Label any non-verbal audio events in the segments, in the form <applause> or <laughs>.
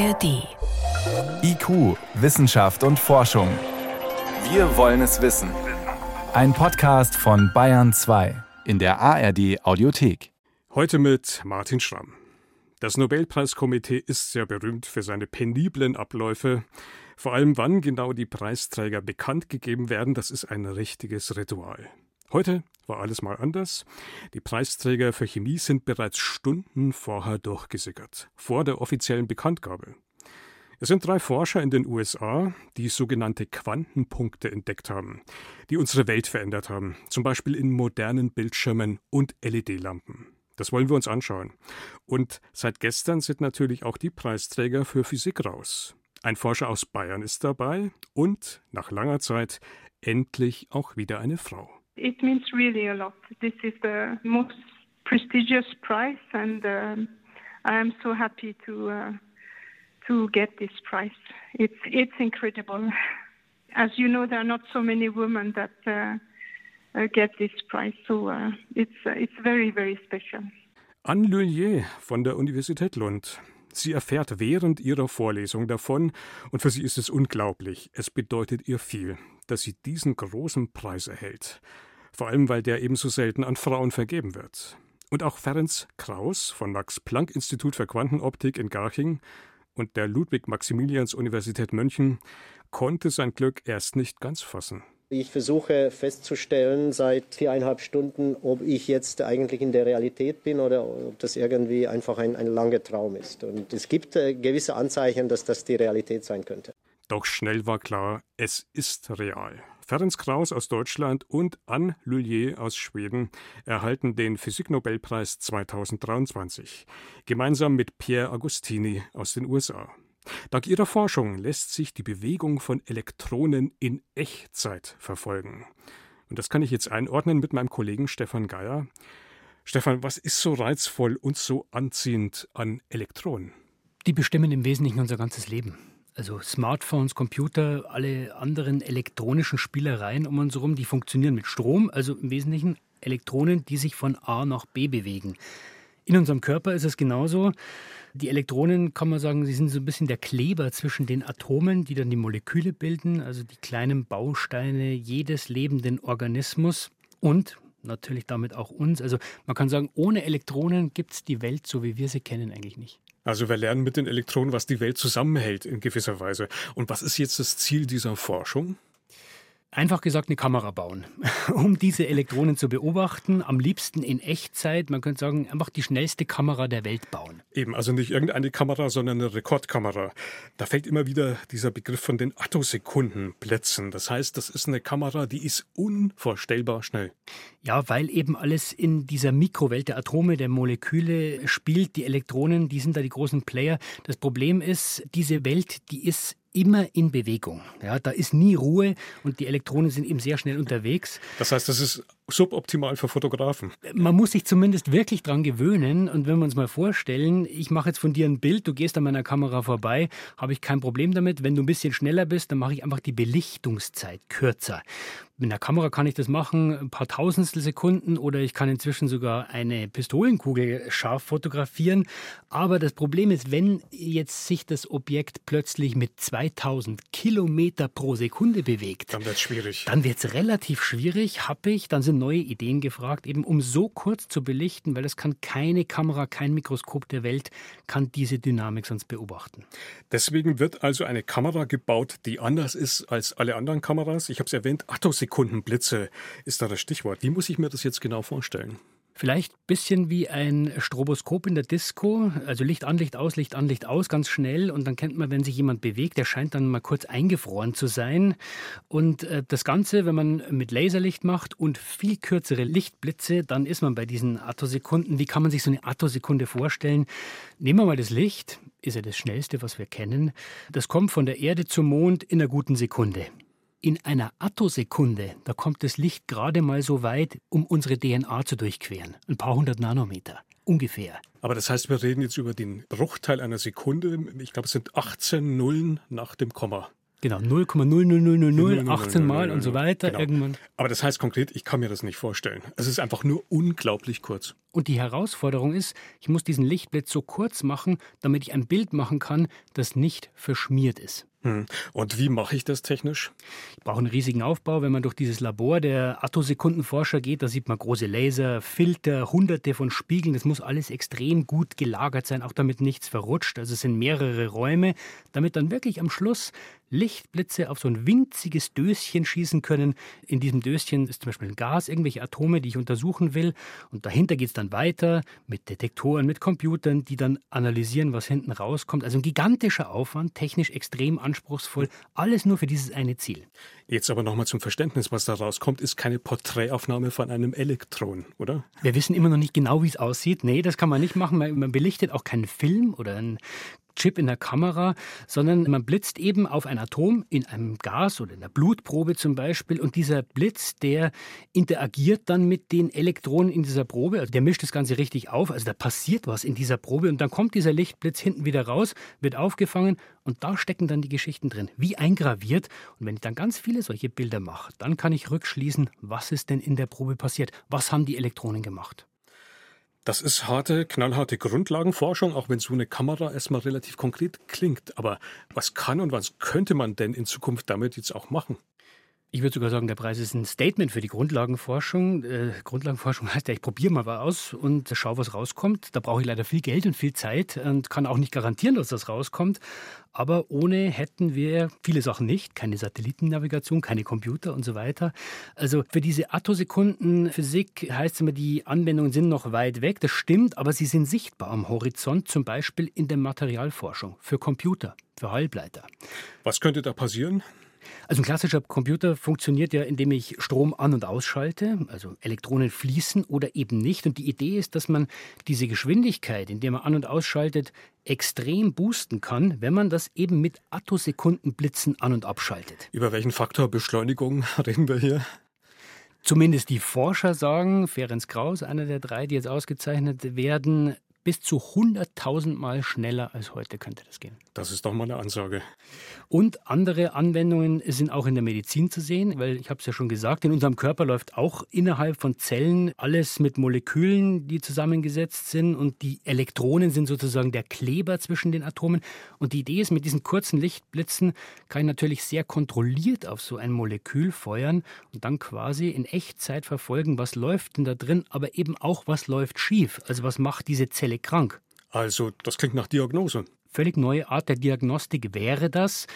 ARD. IQ, Wissenschaft und Forschung. Wir wollen es wissen. Ein Podcast von Bayern 2 in der ARD Audiothek. Heute mit Martin Schramm. Das Nobelpreiskomitee ist sehr berühmt für seine peniblen Abläufe. Vor allem wann genau die Preisträger bekannt gegeben werden, das ist ein richtiges Ritual. Heute war alles mal anders. Die Preisträger für Chemie sind bereits Stunden vorher durchgesickert, vor der offiziellen Bekanntgabe. Es sind drei Forscher in den USA, die sogenannte Quantenpunkte entdeckt haben, die unsere Welt verändert haben, zum Beispiel in modernen Bildschirmen und LED-Lampen. Das wollen wir uns anschauen. Und seit gestern sind natürlich auch die Preisträger für Physik raus. Ein Forscher aus Bayern ist dabei und nach langer Zeit endlich auch wieder eine Frau. It means really a lot. This is the most prestigious prize, and um, I am so happy to uh, to get this prize. It's it's incredible. As you know, there are not so many women that uh, uh, get this prize, so uh, it's uh, it's very very special. Anne Lullier von der Universität Lund. Sie erfährt während ihrer Vorlesung davon und für sie ist es unglaublich. Es bedeutet ihr viel, dass sie diesen großen Preis erhält. Vor allem, weil der ebenso selten an Frauen vergeben wird. Und auch Ferenc Kraus vom Max-Planck-Institut für Quantenoptik in Garching und der Ludwig-Maximilians-Universität München konnte sein Glück erst nicht ganz fassen. Ich versuche festzustellen seit viereinhalb Stunden, ob ich jetzt eigentlich in der Realität bin oder ob das irgendwie einfach ein, ein langer Traum ist. Und es gibt äh, gewisse Anzeichen, dass das die Realität sein könnte. Doch schnell war klar, es ist real. Ferenc Kraus aus Deutschland und Anne Lullier aus Schweden erhalten den Physiknobelpreis 2023, gemeinsam mit Pierre Agostini aus den USA. Dank ihrer Forschung lässt sich die Bewegung von Elektronen in Echtzeit verfolgen. Und das kann ich jetzt einordnen mit meinem Kollegen Stefan Geier. Stefan, was ist so reizvoll und so anziehend an Elektronen? Die bestimmen im Wesentlichen unser ganzes Leben. Also Smartphones, Computer, alle anderen elektronischen Spielereien um uns herum, die funktionieren mit Strom, also im Wesentlichen Elektronen, die sich von A nach B bewegen. In unserem Körper ist es genauso. Die Elektronen, kann man sagen, sie sind so ein bisschen der Kleber zwischen den Atomen, die dann die Moleküle bilden, also die kleinen Bausteine jedes lebenden Organismus und natürlich damit auch uns. Also man kann sagen, ohne Elektronen gibt es die Welt, so wie wir sie kennen, eigentlich nicht. Also wir lernen mit den Elektronen, was die Welt zusammenhält in gewisser Weise. Und was ist jetzt das Ziel dieser Forschung? Einfach gesagt, eine Kamera bauen, <laughs> um diese Elektronen zu beobachten. Am liebsten in Echtzeit. Man könnte sagen, einfach die schnellste Kamera der Welt bauen. Eben, also nicht irgendeine Kamera, sondern eine Rekordkamera. Da fällt immer wieder dieser Begriff von den Attosekundenplätzen. Das heißt, das ist eine Kamera, die ist unvorstellbar schnell. Ja, weil eben alles in dieser Mikrowelt der Atome, der Moleküle spielt. Die Elektronen, die sind da die großen Player. Das Problem ist, diese Welt, die ist immer in Bewegung. Ja, da ist nie Ruhe und die Elektronen sind eben sehr schnell unterwegs. Das heißt, das ist suboptimal für Fotografen. Man muss sich zumindest wirklich dran gewöhnen. Und wenn wir uns mal vorstellen, ich mache jetzt von dir ein Bild, du gehst an meiner Kamera vorbei, habe ich kein Problem damit. Wenn du ein bisschen schneller bist, dann mache ich einfach die Belichtungszeit kürzer. Mit der Kamera kann ich das machen, ein paar Tausendstel Sekunden oder ich kann inzwischen sogar eine Pistolenkugel scharf fotografieren. Aber das Problem ist, wenn jetzt sich das Objekt plötzlich mit 2000 Kilometer pro Sekunde bewegt, dann wird es schwierig. Dann wird es relativ schwierig, happig. Dann sind neue Ideen gefragt, eben um so kurz zu belichten, weil das kann keine Kamera, kein Mikroskop der Welt kann diese Dynamik sonst beobachten. Deswegen wird also eine Kamera gebaut, die anders ist als alle anderen Kameras. Ich habe es erwähnt, Attosekunde Sekundenblitze ist da das Stichwort. Wie muss ich mir das jetzt genau vorstellen? Vielleicht ein bisschen wie ein Stroboskop in der Disco, also Licht an, Licht aus, Licht an, Licht aus, ganz schnell. Und dann kennt man, wenn sich jemand bewegt, der scheint dann mal kurz eingefroren zu sein. Und äh, das Ganze, wenn man mit Laserlicht macht und viel kürzere Lichtblitze, dann ist man bei diesen Attosekunden. Wie kann man sich so eine Attosekunde vorstellen? Nehmen wir mal das Licht, ist ja das schnellste, was wir kennen. Das kommt von der Erde zum Mond in einer guten Sekunde. In einer Attosekunde, da kommt das Licht gerade mal so weit, um unsere DNA zu durchqueren. Ein paar hundert Nanometer. Ungefähr. Aber das heißt, wir reden jetzt über den Bruchteil einer Sekunde. Ich glaube, es sind 18 Nullen nach dem Komma. Genau, 0,00000, 18 Mal und so weiter genau. irgendwann. Aber das heißt konkret, ich kann mir das nicht vorstellen. Es ist einfach nur unglaublich kurz. Und die Herausforderung ist, ich muss diesen Lichtblitz so kurz machen, damit ich ein Bild machen kann, das nicht verschmiert ist. Hm. Und wie mache ich das technisch? Ich brauche einen riesigen Aufbau. Wenn man durch dieses Labor der Attosekundenforscher geht, da sieht man große Laser, Filter, hunderte von Spiegeln. Das muss alles extrem gut gelagert sein, auch damit nichts verrutscht. Also es sind mehrere Räume, damit dann wirklich am Schluss Lichtblitze auf so ein winziges Döschen schießen können. In diesem Döschen ist zum Beispiel ein Gas, irgendwelche Atome, die ich untersuchen will. Und dahinter geht es dann weiter mit Detektoren, mit Computern, die dann analysieren, was hinten rauskommt. Also ein gigantischer Aufwand, technisch extrem anspruchsvoll. Alles nur für dieses eine Ziel. Jetzt aber nochmal zum Verständnis, was da rauskommt, ist keine Porträtaufnahme von einem Elektron, oder? Wir wissen immer noch nicht genau, wie es aussieht. Nee, das kann man nicht machen. Man belichtet auch keinen Film oder einen Chip in der Kamera, sondern man blitzt eben auf ein Atom in einem Gas oder in der Blutprobe zum Beispiel. Und dieser Blitz, der interagiert dann mit den Elektronen in dieser Probe, also der mischt das Ganze richtig auf, also da passiert was in dieser Probe. Und dann kommt dieser Lichtblitz hinten wieder raus, wird aufgefangen. Und da stecken dann die Geschichten drin, wie eingraviert. Und wenn ich dann ganz viele solche Bilder mache, dann kann ich rückschließen, was ist denn in der Probe passiert, was haben die Elektronen gemacht. Das ist harte, knallharte Grundlagenforschung, auch wenn so eine Kamera erstmal relativ konkret klingt. Aber was kann und was könnte man denn in Zukunft damit jetzt auch machen? Ich würde sogar sagen, der Preis ist ein Statement für die Grundlagenforschung. Äh, Grundlagenforschung heißt ja, ich probiere mal was aus und schaue, was rauskommt. Da brauche ich leider viel Geld und viel Zeit und kann auch nicht garantieren, dass das rauskommt. Aber ohne hätten wir viele Sachen nicht. Keine Satellitennavigation, keine Computer und so weiter. Also für diese Attosekundenphysik heißt es immer, die Anwendungen sind noch weit weg. Das stimmt, aber sie sind sichtbar am Horizont, zum Beispiel in der Materialforschung, für Computer, für Halbleiter. Was könnte da passieren? Also ein klassischer Computer funktioniert ja, indem ich Strom an- und ausschalte, also Elektronen fließen oder eben nicht. Und die Idee ist, dass man diese Geschwindigkeit, indem man an- und ausschaltet, extrem boosten kann, wenn man das eben mit Attosekundenblitzen an- und abschaltet. Über welchen Faktor Beschleunigung <laughs> reden wir hier? Zumindest die Forscher sagen, Ferenc Kraus, einer der drei, die jetzt ausgezeichnet werden, bis zu 100.000 Mal schneller als heute könnte das gehen. Das ist doch mal eine Ansage. Und andere Anwendungen sind auch in der Medizin zu sehen, weil ich habe es ja schon gesagt, in unserem Körper läuft auch innerhalb von Zellen alles mit Molekülen, die zusammengesetzt sind und die Elektronen sind sozusagen der Kleber zwischen den Atomen. Und die Idee ist, mit diesen kurzen Lichtblitzen kann ich natürlich sehr kontrolliert auf so ein Molekül feuern und dann quasi in Echtzeit verfolgen, was läuft denn da drin, aber eben auch, was läuft schief. Also was macht diese Zelle krank. Also, das klingt nach Diagnose. Völlig neue Art der Diagnostik wäre das.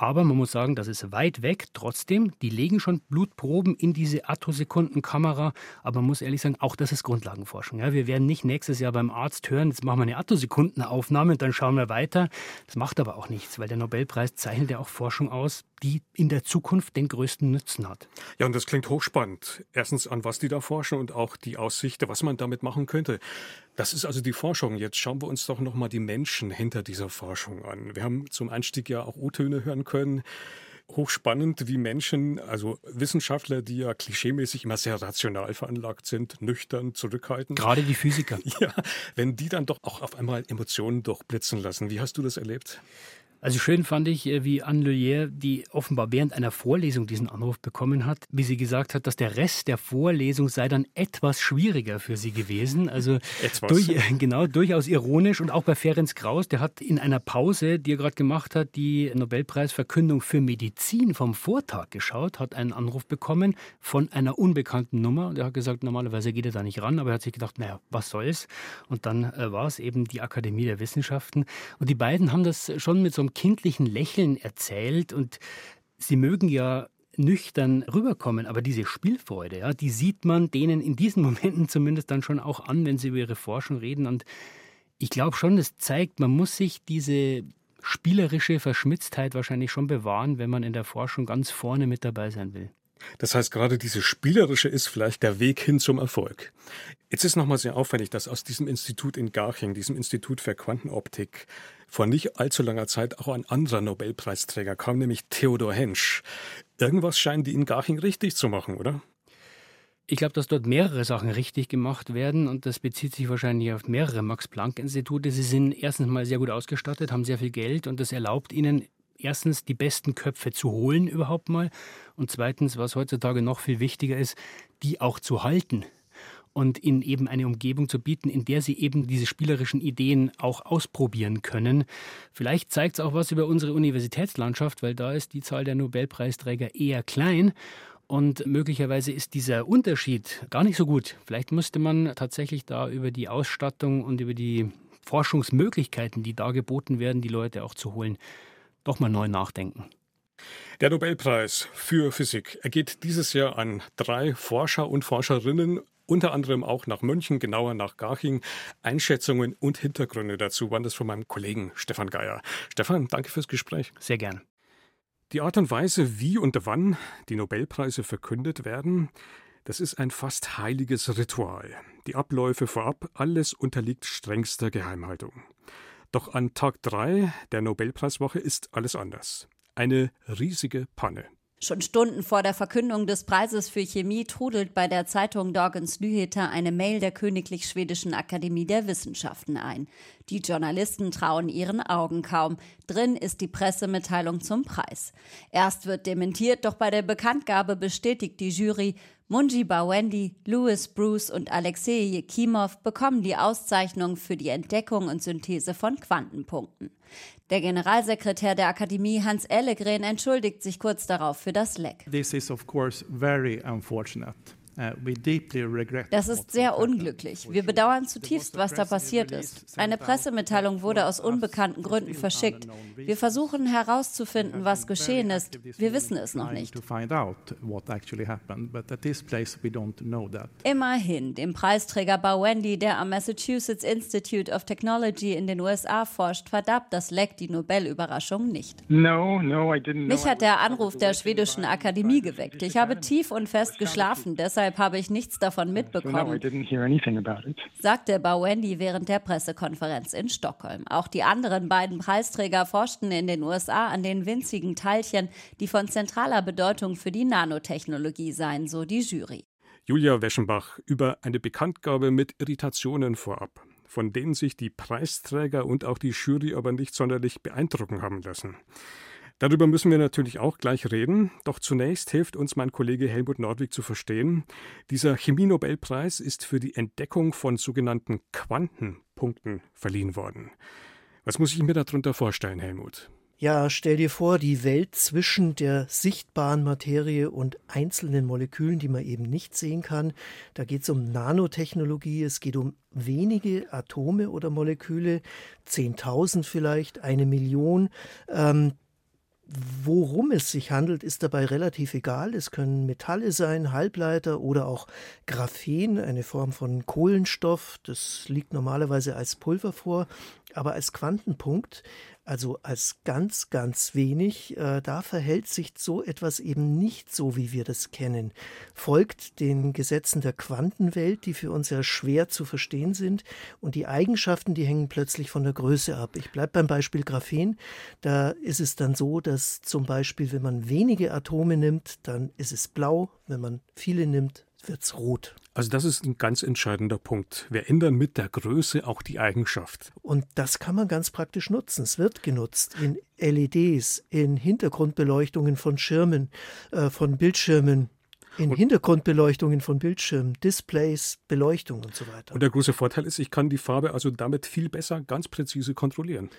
Aber man muss sagen, das ist weit weg. Trotzdem, die legen schon Blutproben in diese Attosekundenkamera. Aber man muss ehrlich sagen, auch das ist Grundlagenforschung. Ja, wir werden nicht nächstes Jahr beim Arzt hören, jetzt machen wir eine Attosekundenaufnahme und dann schauen wir weiter. Das macht aber auch nichts, weil der Nobelpreis zeichnet ja auch Forschung aus, die in der Zukunft den größten Nutzen hat. Ja, und das klingt hochspannend. Erstens an was die da forschen und auch die Aussicht, was man damit machen könnte. Das ist also die Forschung. Jetzt schauen wir uns doch nochmal die Menschen hinter dieser Forschung an. Wir haben zum Einstieg ja auch O-Töne hören können. Hochspannend, wie Menschen, also Wissenschaftler, die ja klischeemäßig immer sehr rational veranlagt sind, nüchtern, zurückhaltend. Gerade die Physiker. <laughs> Ja, wenn die dann doch auch auf einmal Emotionen durchblitzen lassen. Wie hast du das erlebt? Also schön fand ich, äh, wie Anne Lelier, die offenbar während einer Vorlesung diesen Anruf bekommen hat, wie sie gesagt hat, dass der Rest der Vorlesung sei dann etwas schwieriger für sie gewesen. Also <laughs> durch, genau, durchaus ironisch und auch bei Ferenc Kraus, der hat in einer Pause, die er gerade gemacht hat, die Nobelpreisverkündung für Medizin vom Vortag geschaut, hat einen Anruf bekommen von einer unbekannten Nummer und er hat gesagt, normalerweise geht er da nicht ran, aber er hat sich gedacht, naja, was soll's? Und dann äh, war es eben die Akademie der Wissenschaften und die beiden haben das schon mit so kindlichen Lächeln erzählt und sie mögen ja nüchtern rüberkommen, aber diese Spielfreude, ja, die sieht man denen in diesen <laughs> Momenten zumindest dann schon auch an, wenn sie über ihre Forschung reden und ich glaube schon, das zeigt, man muss sich diese spielerische Verschmitztheit wahrscheinlich schon bewahren, wenn man in der Forschung ganz vorne mit dabei sein will. Das heißt, gerade diese spielerische ist vielleicht der Weg hin zum Erfolg. Jetzt ist nochmal sehr auffällig, dass aus diesem Institut in Garching, diesem Institut für Quantenoptik, vor nicht allzu langer Zeit auch ein anderer Nobelpreisträger kam, nämlich Theodor Hensch. Irgendwas scheinen die in Garching richtig zu machen, oder? Ich glaube, dass dort mehrere Sachen richtig gemacht werden und das bezieht sich wahrscheinlich auf mehrere Max-Planck-Institute. Sie sind erstens mal sehr gut ausgestattet, haben sehr viel Geld und das erlaubt ihnen erstens die besten Köpfe zu holen überhaupt mal und zweitens, was heutzutage noch viel wichtiger ist, die auch zu halten und ihnen eben eine Umgebung zu bieten, in der sie eben diese spielerischen Ideen auch ausprobieren können. Vielleicht zeigt es auch was über unsere Universitätslandschaft, weil da ist die Zahl der Nobelpreisträger eher klein. Und möglicherweise ist dieser Unterschied gar nicht so gut. Vielleicht müsste man tatsächlich da über die Ausstattung und über die Forschungsmöglichkeiten, die da geboten werden, die Leute auch zu holen, doch mal neu nachdenken. Der Nobelpreis für Physik ergeht dieses Jahr an drei Forscher und Forscherinnen unter anderem auch nach München, genauer nach Garching. Einschätzungen und Hintergründe dazu waren das von meinem Kollegen Stefan Geier. Stefan, danke fürs Gespräch. Sehr gern. Die Art und Weise, wie und wann die Nobelpreise verkündet werden, das ist ein fast heiliges Ritual. Die Abläufe vorab, alles unterliegt strengster Geheimhaltung. Doch an Tag 3 der Nobelpreiswoche ist alles anders. Eine riesige Panne. Schon Stunden vor der Verkündung des Preises für Chemie trudelt bei der Zeitung Dagens Nyheter eine Mail der Königlich Schwedischen Akademie der Wissenschaften ein. Die Journalisten trauen ihren Augen kaum. Drin ist die Pressemitteilung zum Preis. Erst wird dementiert, doch bei der Bekanntgabe bestätigt die Jury, Munji Bawendi, Louis Bruce und Alexei Jekimov bekommen die Auszeichnung für die Entdeckung und Synthese von Quantenpunkten. Der Generalsekretär der Akademie Hans Ellegren entschuldigt sich kurz darauf für das Leck. This is of course very unfortunate. Uh, das ist sehr unglücklich. Wir bedauern zutiefst, was da passiert ist. Eine Pressemitteilung wurde aus unbekannten Gründen verschickt. Wir versuchen herauszufinden, was geschehen ist. Wir wissen es noch nicht. Immerhin, dem Preisträger Bawendi, der am Massachusetts Institute of Technology in den USA forscht, verdarb das Leck die Nobelüberraschung nicht. Mich hat der Anruf der schwedischen Akademie geweckt. Ich habe tief und fest geschlafen, deshalb Deshalb habe ich nichts davon mitbekommen, sagte Bawendi während der Pressekonferenz in Stockholm. Auch die anderen beiden Preisträger forschten in den USA an den winzigen Teilchen, die von zentraler Bedeutung für die Nanotechnologie seien, so die Jury. Julia Weschenbach über eine Bekanntgabe mit Irritationen vorab, von denen sich die Preisträger und auch die Jury aber nicht sonderlich beeindrucken haben lassen. Darüber müssen wir natürlich auch gleich reden. Doch zunächst hilft uns mein Kollege Helmut Nordwig zu verstehen, dieser Chemie-Nobelpreis ist für die Entdeckung von sogenannten Quantenpunkten verliehen worden. Was muss ich mir darunter vorstellen, Helmut? Ja, stell dir vor, die Welt zwischen der sichtbaren Materie und einzelnen Molekülen, die man eben nicht sehen kann. Da geht es um Nanotechnologie, es geht um wenige Atome oder Moleküle, 10.000 vielleicht, eine Million. Ähm, Worum es sich handelt, ist dabei relativ egal. Es können Metalle sein, Halbleiter oder auch Graphen, eine Form von Kohlenstoff. Das liegt normalerweise als Pulver vor, aber als Quantenpunkt also als ganz, ganz wenig. Äh, da verhält sich so etwas eben nicht so, wie wir das kennen. Folgt den Gesetzen der Quantenwelt, die für uns ja schwer zu verstehen sind. Und die Eigenschaften, die hängen plötzlich von der Größe ab. Ich bleibe beim Beispiel Graphen. Da ist es dann so, dass zum Beispiel, wenn man wenige Atome nimmt, dann ist es blau. Wenn man viele nimmt, wird es rot. Also das ist ein ganz entscheidender Punkt. Wir ändern mit der Größe auch die Eigenschaft. Und das kann man ganz praktisch nutzen. Es wird genutzt in LEDs, in Hintergrundbeleuchtungen von Schirmen, äh, von Bildschirmen, in Hintergrundbeleuchtungen von Bildschirmen, Displays, Beleuchtung und so weiter. Und der große Vorteil ist, ich kann die Farbe also damit viel besser ganz präzise kontrollieren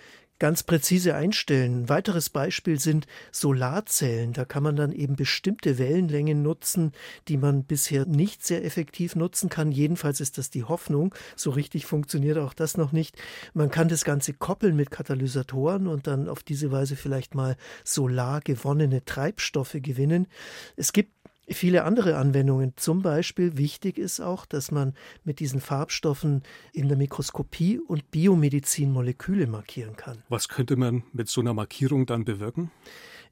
ganz präzise einstellen. Ein weiteres Beispiel sind Solarzellen. Da kann man dann eben bestimmte Wellenlängen nutzen, die man bisher nicht sehr effektiv nutzen kann. Jedenfalls ist das die Hoffnung. So richtig funktioniert auch das noch nicht. Man kann das Ganze koppeln mit Katalysatoren und dann auf diese Weise vielleicht mal solar gewonnene Treibstoffe gewinnen. Es gibt viele andere Anwendungen. Zum Beispiel wichtig ist auch, dass man mit diesen Farbstoffen in der Mikroskopie und Biomedizin Moleküle markieren kann. Was könnte man mit so einer Markierung dann bewirken?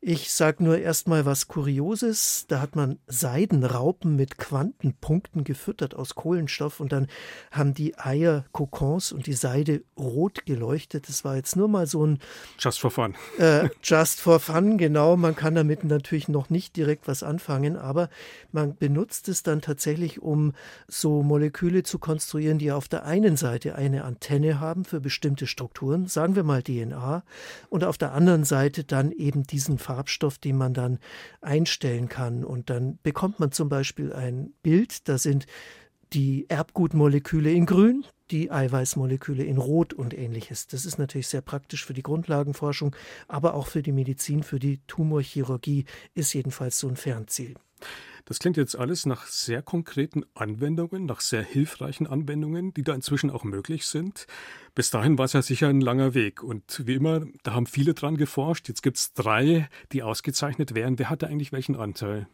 Ich sage nur erstmal was Kurioses. Da hat man Seidenraupen mit Quantenpunkten gefüttert aus Kohlenstoff und dann haben die Eier Kokons und die Seide rot geleuchtet. Das war jetzt nur mal so ein. Just for fun. Äh, just for fun, genau. Man kann damit natürlich noch nicht direkt was anfangen, aber man benutzt es dann tatsächlich, um so Moleküle zu konstruieren, die auf der einen Seite eine Antenne haben für bestimmte Strukturen, sagen wir mal DNA, und auf der anderen Seite dann eben diesen Farbstoff, den man dann einstellen kann. Und dann bekommt man zum Beispiel ein Bild, da sind die Erbgutmoleküle in grün, die Eiweißmoleküle in Rot und ähnliches. Das ist natürlich sehr praktisch für die Grundlagenforschung, aber auch für die Medizin, für die Tumorchirurgie ist jedenfalls so ein Fernziel. Das klingt jetzt alles nach sehr konkreten Anwendungen, nach sehr hilfreichen Anwendungen, die da inzwischen auch möglich sind. Bis dahin war es ja sicher ein langer Weg. Und wie immer, da haben viele dran geforscht. Jetzt gibt es drei, die ausgezeichnet wären. Wer hatte eigentlich welchen Anteil?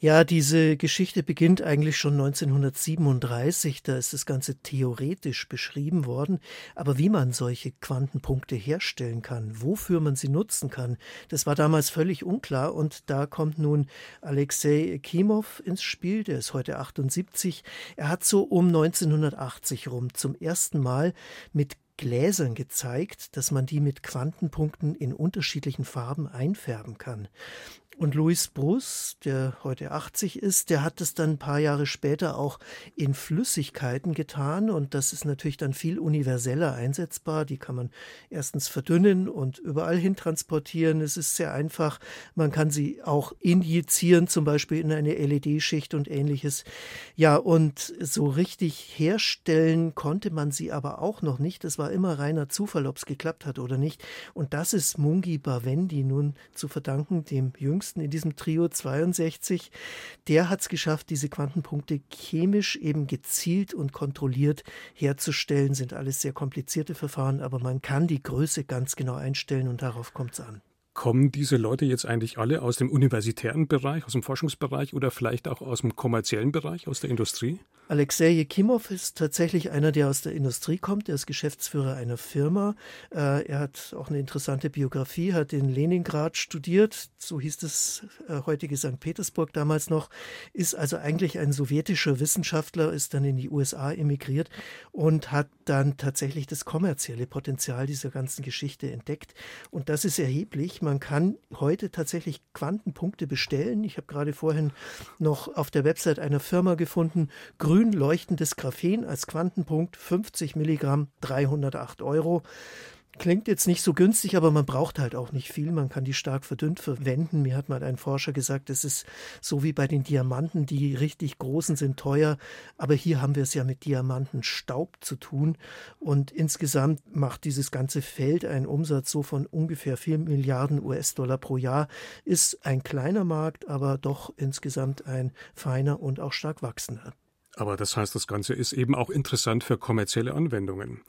Ja, diese Geschichte beginnt eigentlich schon 1937. Da ist das Ganze theoretisch beschrieben worden. Aber wie man solche Quantenpunkte herstellen kann, wofür man sie nutzen kann, das war damals völlig unklar. Und da kommt nun Alexei Kimov ins Spiel. Der ist heute 78. Er hat so um 1980 rum zum ersten Mal mit Gläsern gezeigt, dass man die mit Quantenpunkten in unterschiedlichen Farben einfärben kann. Und Louis Bruce, der heute 80 ist, der hat es dann ein paar Jahre später auch in Flüssigkeiten getan. Und das ist natürlich dann viel universeller einsetzbar. Die kann man erstens verdünnen und überall hin transportieren. Es ist sehr einfach. Man kann sie auch injizieren, zum Beispiel in eine LED-Schicht und ähnliches. Ja, und so richtig herstellen konnte man sie aber auch noch nicht. Das war immer reiner Zufall, ob es geklappt hat oder nicht. Und das ist Mungi Bavendi nun zu verdanken, dem jüngsten jüngsten in diesem Trio 62, der hat es geschafft, diese Quantenpunkte chemisch eben gezielt und kontrolliert herzustellen. Sind alles sehr komplizierte Verfahren, aber man kann die Größe ganz genau einstellen und darauf kommt es an. Kommen diese Leute jetzt eigentlich alle aus dem universitären Bereich, aus dem Forschungsbereich oder vielleicht auch aus dem kommerziellen Bereich, aus der Industrie? Alexei Jekimov ist tatsächlich einer, der aus der Industrie kommt. Er ist Geschäftsführer einer Firma. Äh, er hat auch eine interessante Biografie, hat in Leningrad studiert, so hieß es äh, heutige St. Petersburg damals noch, ist also eigentlich ein sowjetischer Wissenschaftler, ist dann in die USA emigriert und hat dann tatsächlich das kommerzielle Potenzial dieser ganzen Geschichte entdeckt. Und das ist erheblich. Man kann heute tatsächlich Quantenpunkte bestellen. Ich habe gerade vorhin noch auf der Website einer Firma gefunden, grün leuchtendes Graphen als Quantenpunkt, 50 Milligramm, 308 Euro. Klingt jetzt nicht so günstig, aber man braucht halt auch nicht viel. Man kann die stark verdünnt verwenden. Mir hat mal ein Forscher gesagt, es ist so wie bei den Diamanten, die richtig großen sind teuer. Aber hier haben wir es ja mit Diamantenstaub zu tun. Und insgesamt macht dieses ganze Feld einen Umsatz so von ungefähr 4 Milliarden US-Dollar pro Jahr. Ist ein kleiner Markt, aber doch insgesamt ein feiner und auch stark wachsender. Aber das heißt, das Ganze ist eben auch interessant für kommerzielle Anwendungen.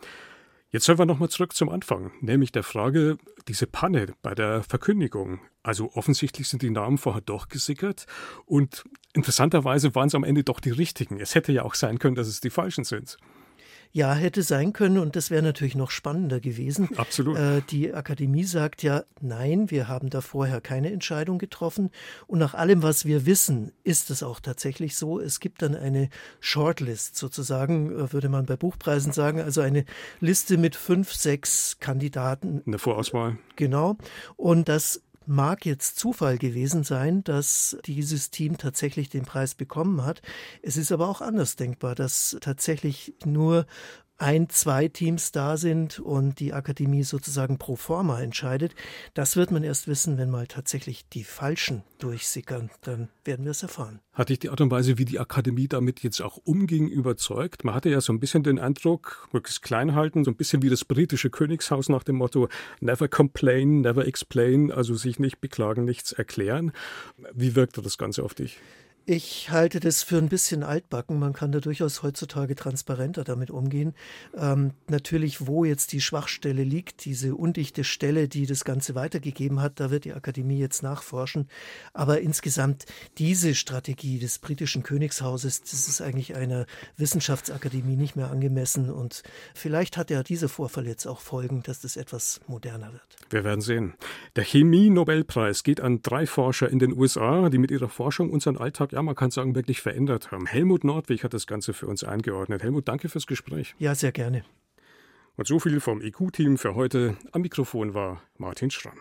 Jetzt sollen wir nochmal zurück zum Anfang, nämlich der Frage, diese Panne bei der Verkündigung. Also offensichtlich sind die Namen vorher doch gesickert und interessanterweise waren es am Ende doch die richtigen. Es hätte ja auch sein können, dass es die falschen sind. Ja, hätte sein können und das wäre natürlich noch spannender gewesen. Absolut. Äh, die Akademie sagt ja, nein, wir haben da vorher keine Entscheidung getroffen und nach allem, was wir wissen, ist es auch tatsächlich so. Es gibt dann eine Shortlist sozusagen, äh, würde man bei Buchpreisen sagen, also eine Liste mit fünf, sechs Kandidaten. Eine Vorauswahl. Genau. Und das mag jetzt Zufall gewesen sein, dass dieses Team tatsächlich den Preis bekommen hat. Es ist aber auch anders denkbar, dass tatsächlich nur ein, zwei Teams da sind und die Akademie sozusagen pro forma entscheidet. Das wird man erst wissen, wenn mal tatsächlich die Falschen durchsickern. Dann werden wir es erfahren. Hatte ich die Art und Weise, wie die Akademie damit jetzt auch umging, überzeugt? Man hatte ja so ein bisschen den Eindruck, möglichst klein halten, so ein bisschen wie das britische Königshaus nach dem Motto Never complain, never explain, also sich nicht beklagen, nichts erklären. Wie wirkte das Ganze auf dich? Ich halte das für ein bisschen altbacken. Man kann da durchaus heutzutage transparenter damit umgehen. Ähm, natürlich, wo jetzt die Schwachstelle liegt, diese undichte Stelle, die das Ganze weitergegeben hat, da wird die Akademie jetzt nachforschen. Aber insgesamt diese Strategie des britischen Königshauses, das ist eigentlich einer Wissenschaftsakademie nicht mehr angemessen. Und vielleicht hat ja dieser Vorfall jetzt auch Folgen, dass das etwas moderner wird. Wir werden sehen. Der Chemie-Nobelpreis geht an drei Forscher in den USA, die mit ihrer Forschung unseren Alltag ja, man kann sagen, wirklich verändert haben. Helmut Nordwig hat das Ganze für uns eingeordnet. Helmut, danke fürs Gespräch. Ja, sehr gerne. Und so viel vom IQ-Team für heute. Am Mikrofon war Martin Schramm.